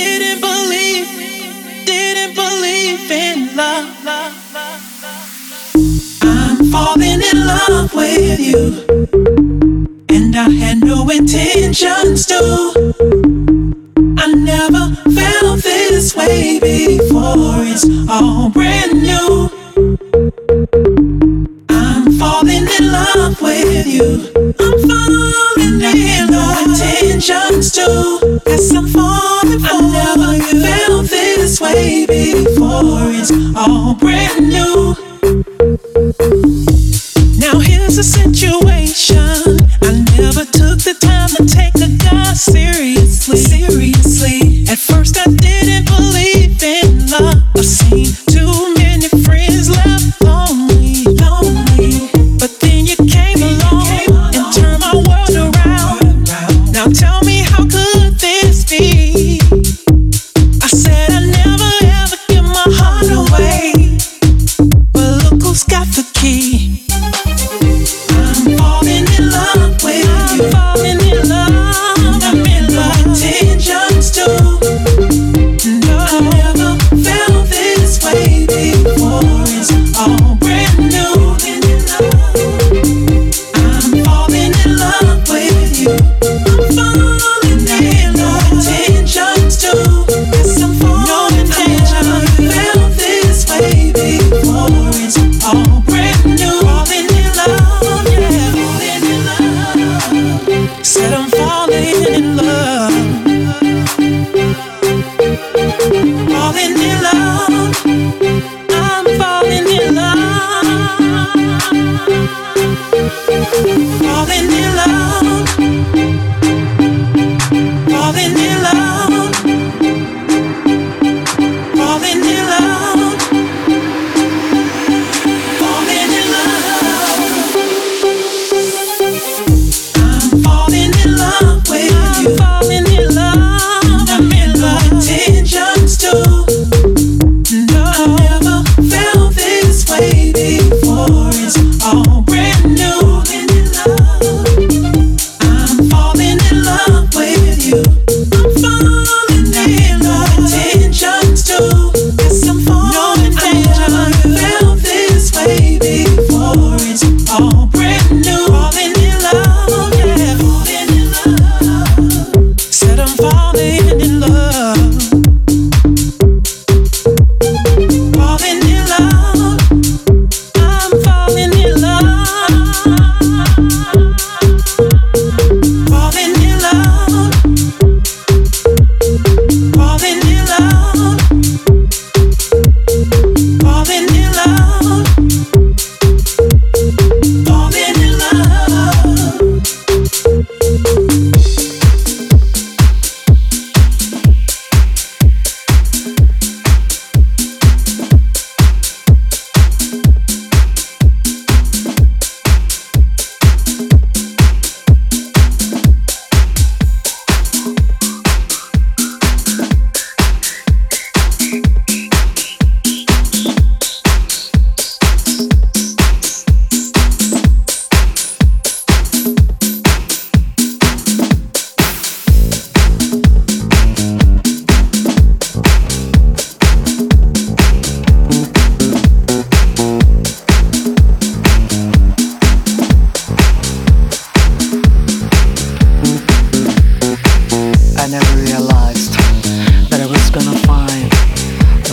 Didn't believe, didn't believe in love. I'm falling in love with you, and I had no intentions to. I never felt this way before. It's all brand new. I'm falling in love with you. I'm falling. I'm falling for. I never felt this way before. It's all brand new. Now here's the situation.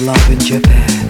love in Japan.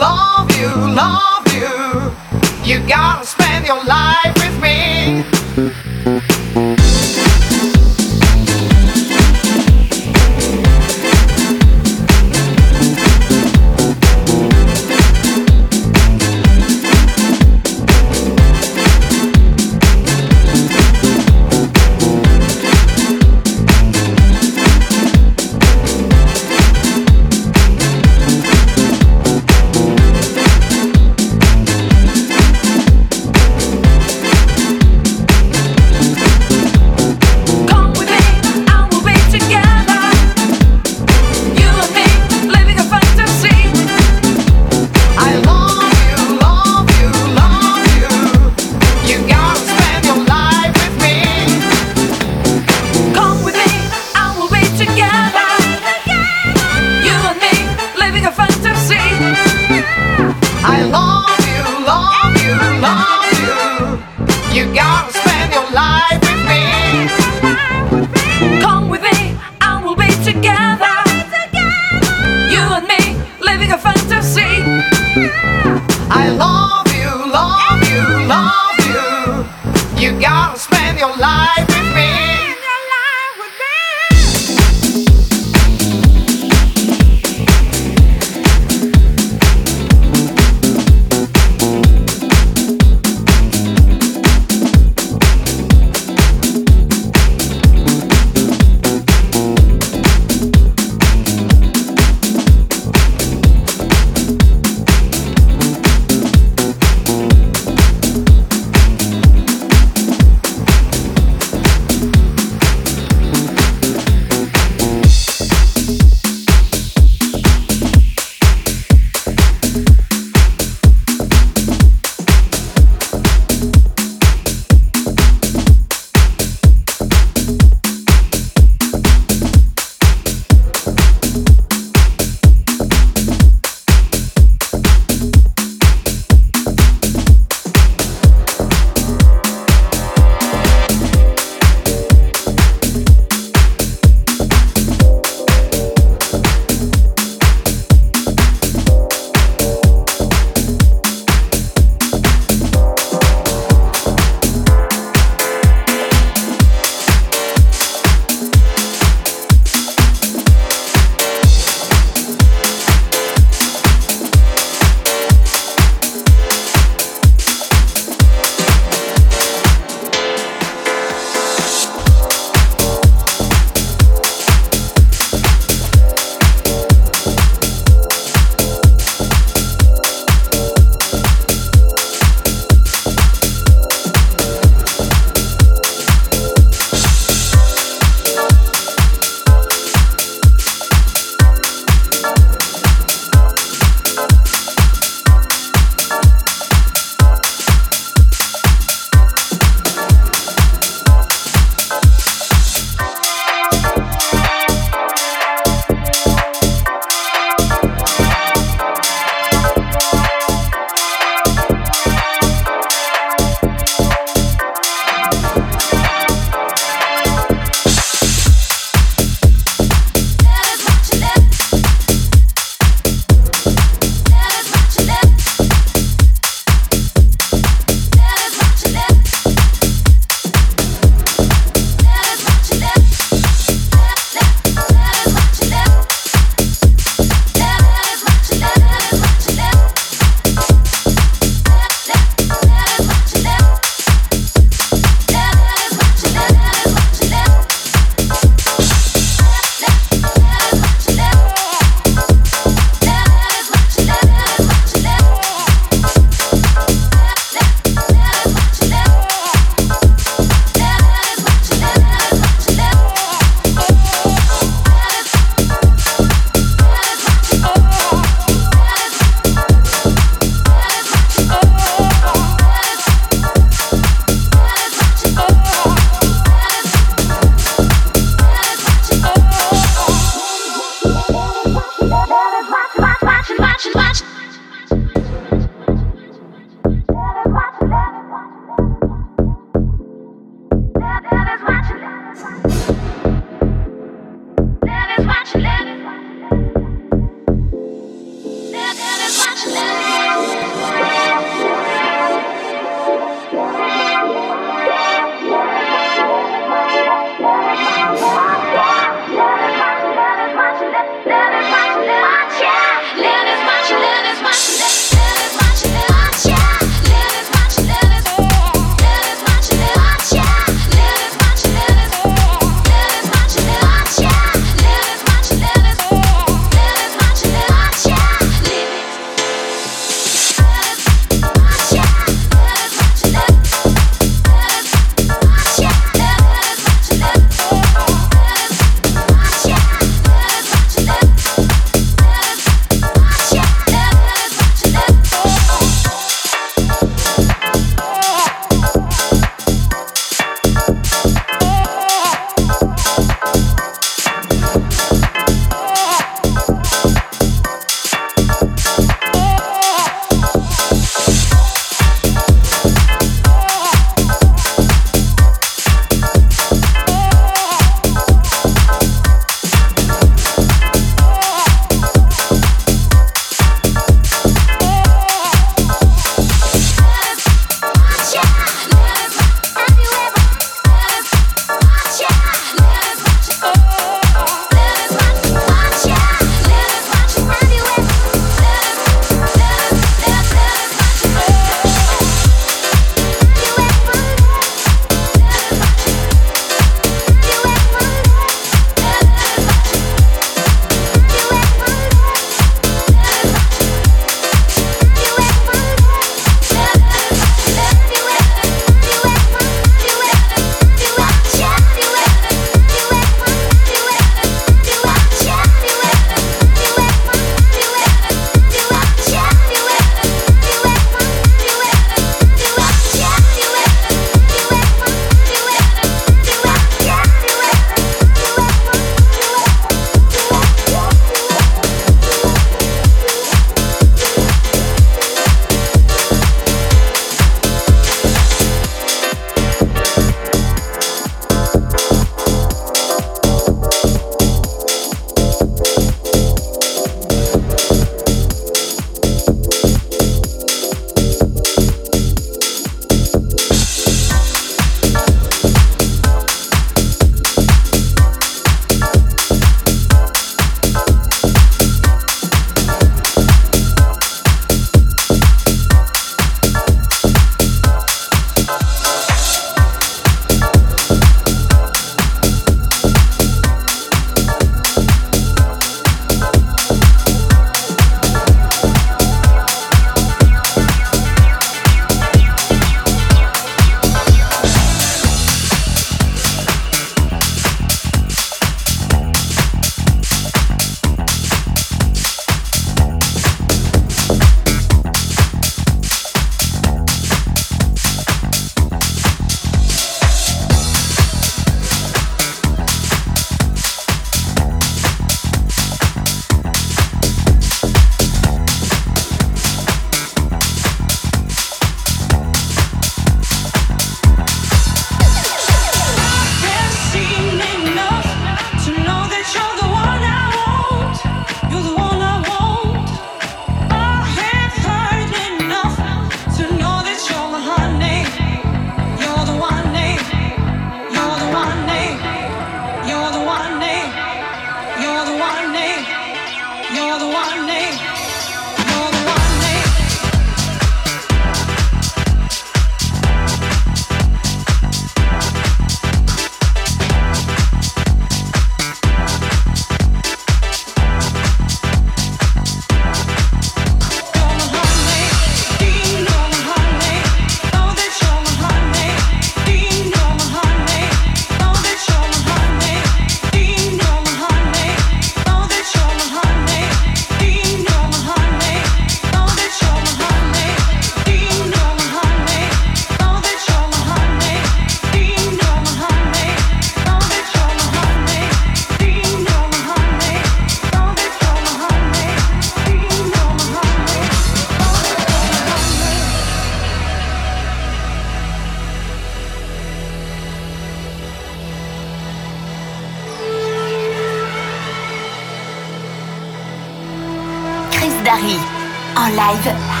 live.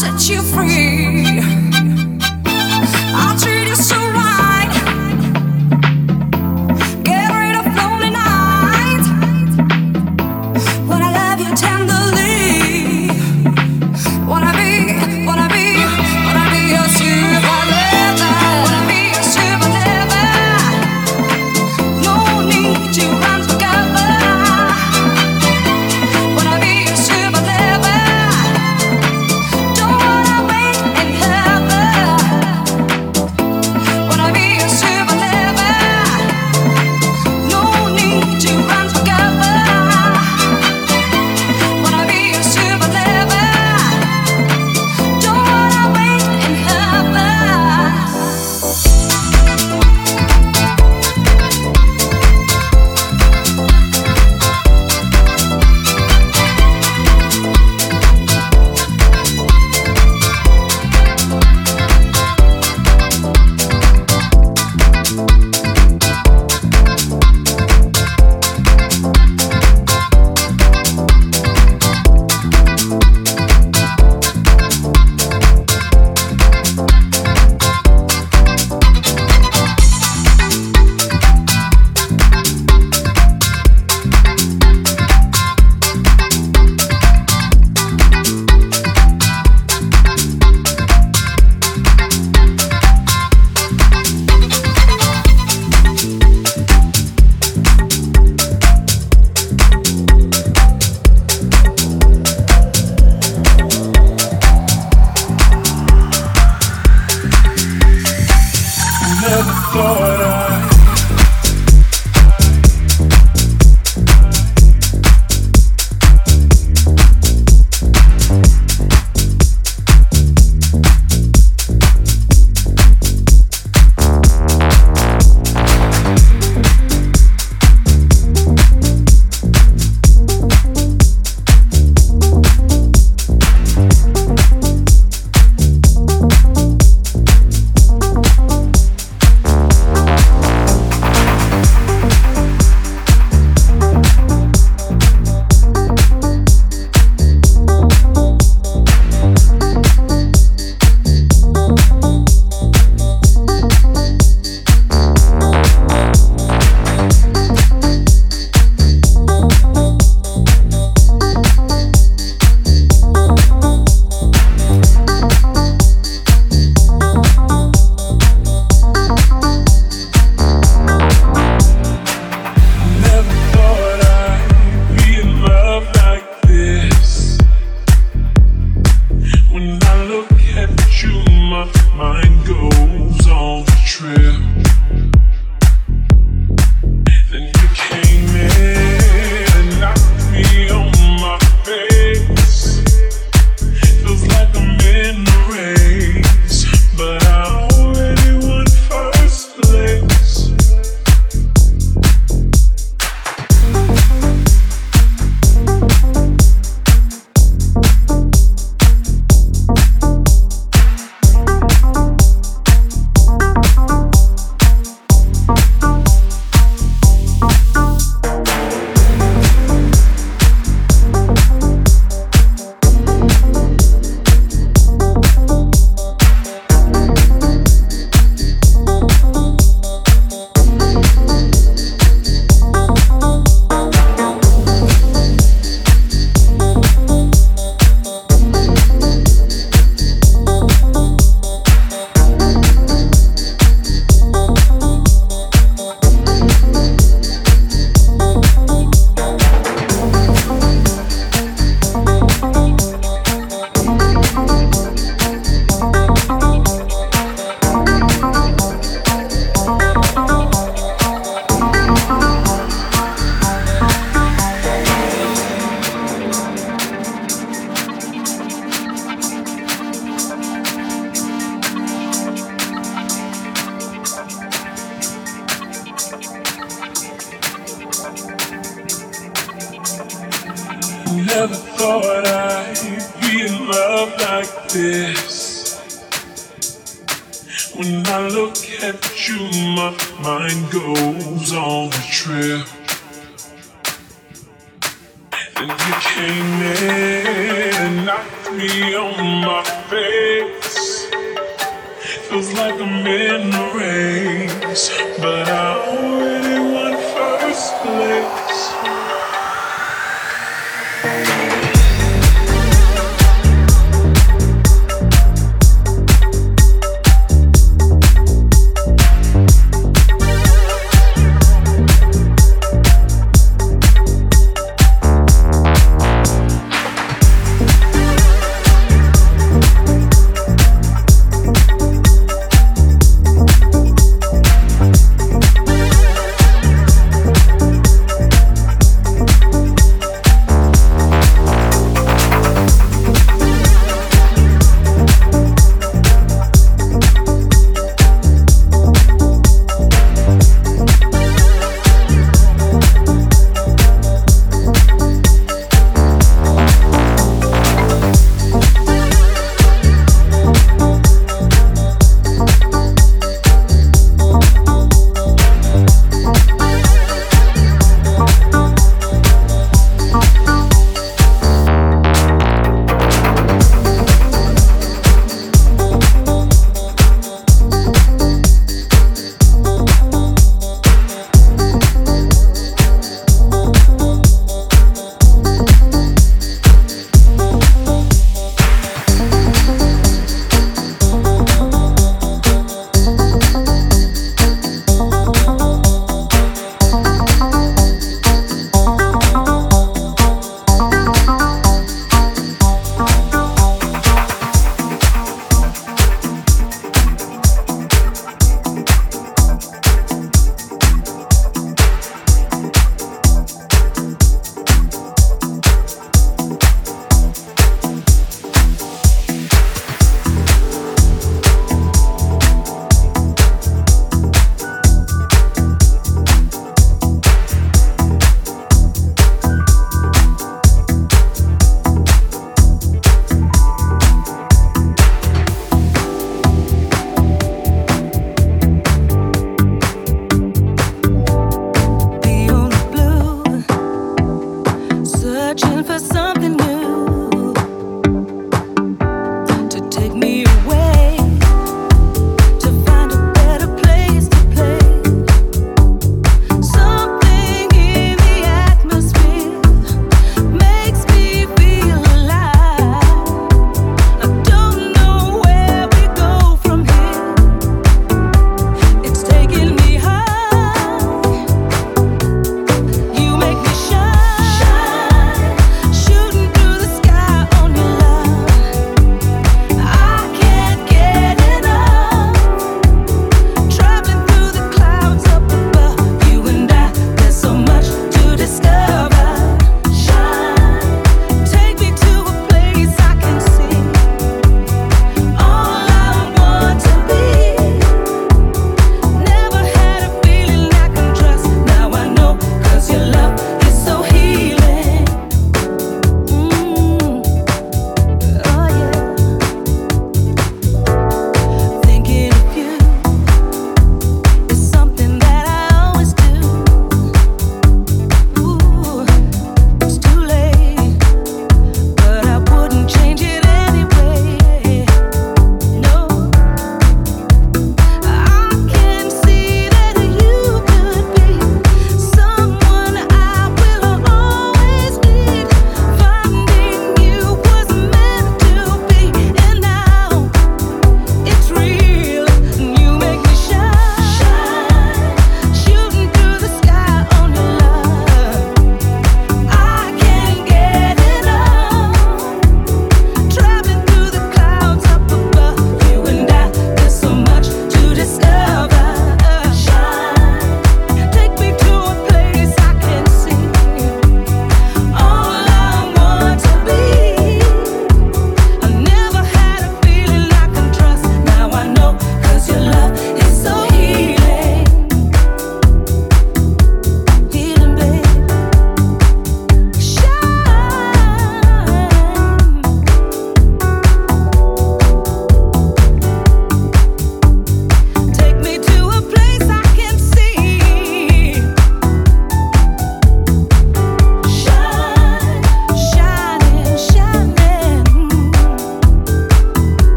set you free.